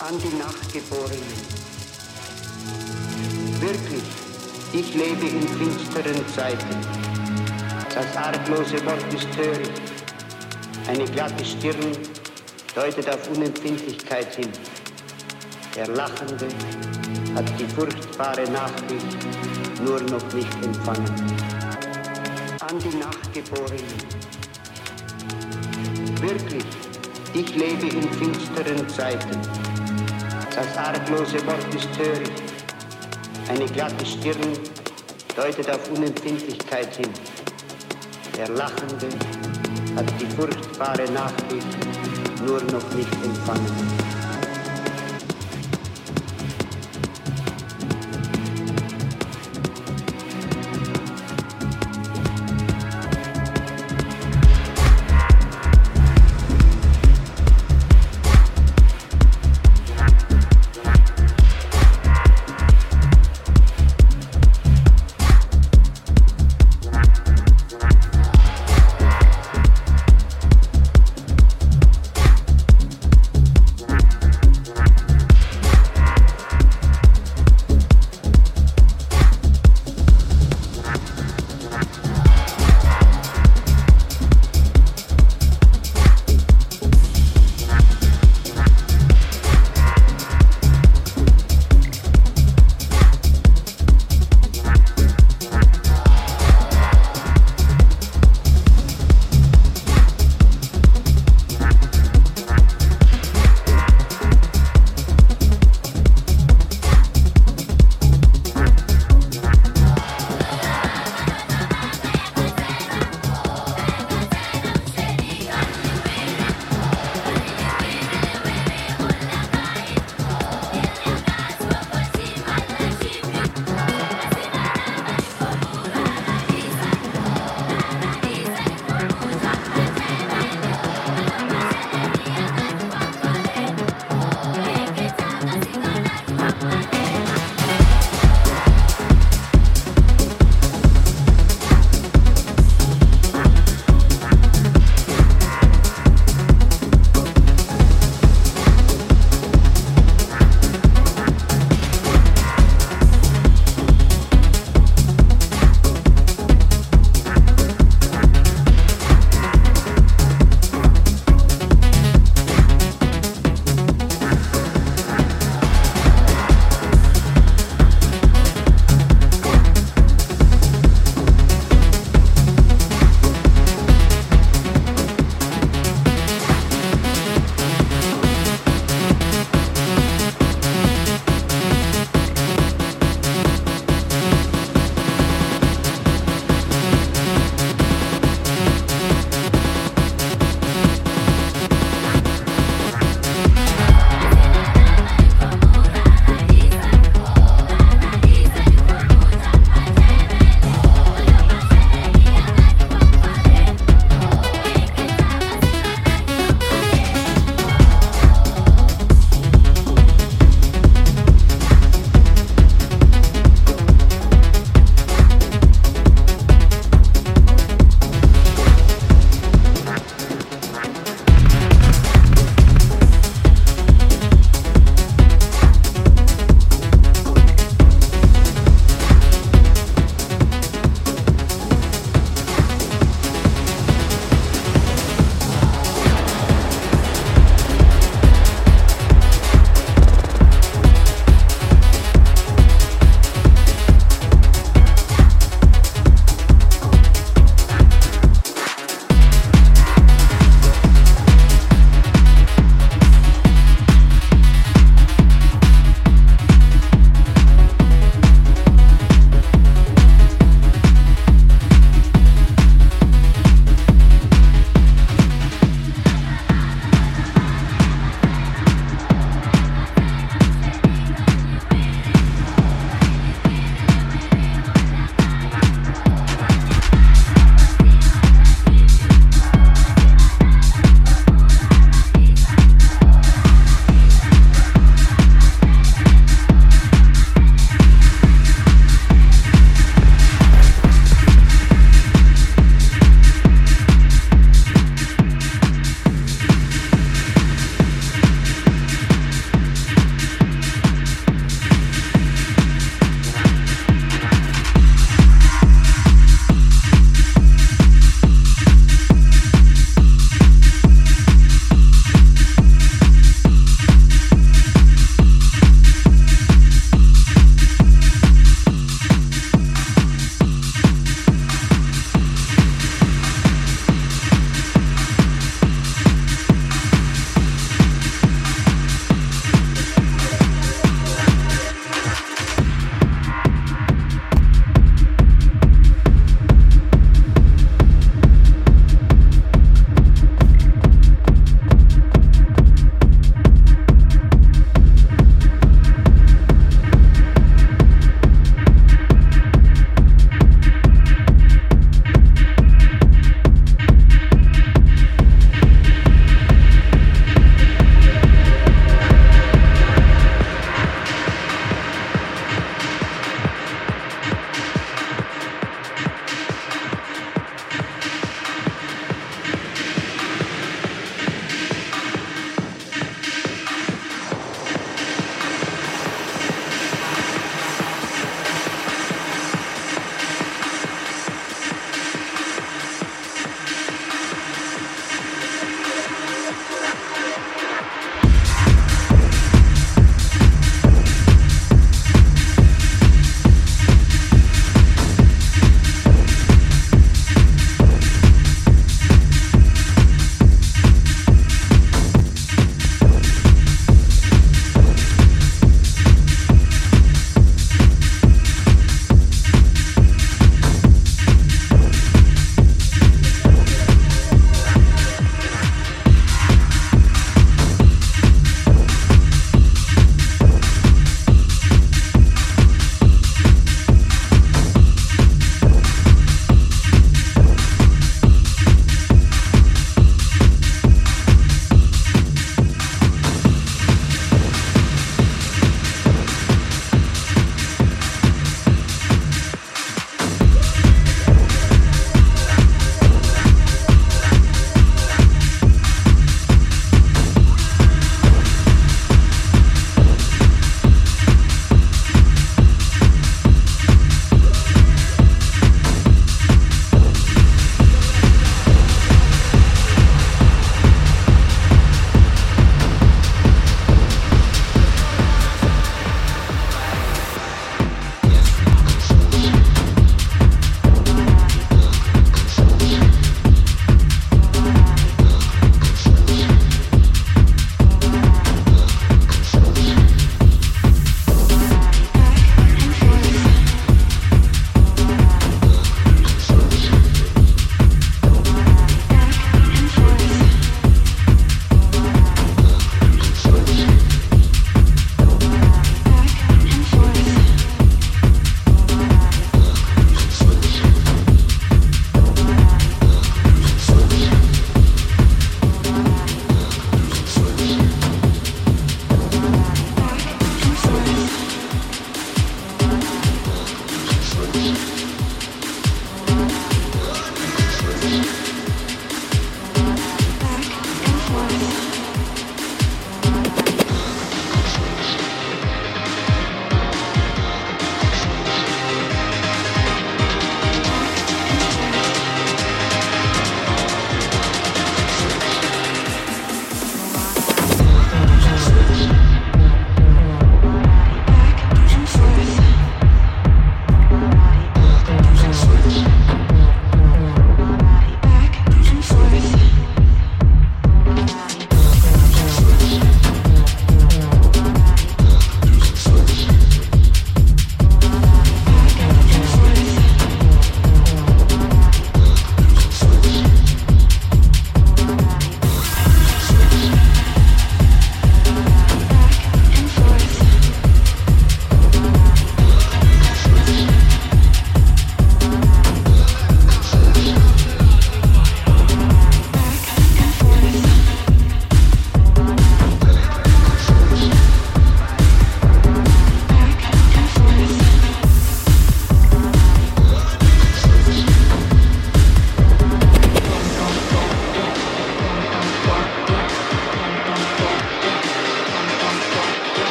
An die Nachgeborenen. Wirklich, ich lebe in finsteren Zeiten. Das arglose Wort ist töricht. Eine glatte Stirn deutet auf Unempfindlichkeit hin. Der Lachende hat die furchtbare Nachricht nur noch nicht empfangen. An die Nachgeborenen. Wirklich, ich lebe in finsteren Zeiten. Das arglose Wort ist töricht. Eine glatte Stirn deutet auf Unempfindlichkeit hin. Der Lachende hat die furchtbare Nachricht nur noch nicht empfangen.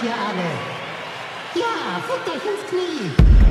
Hier alle. Ja, fickt euch ins Knie.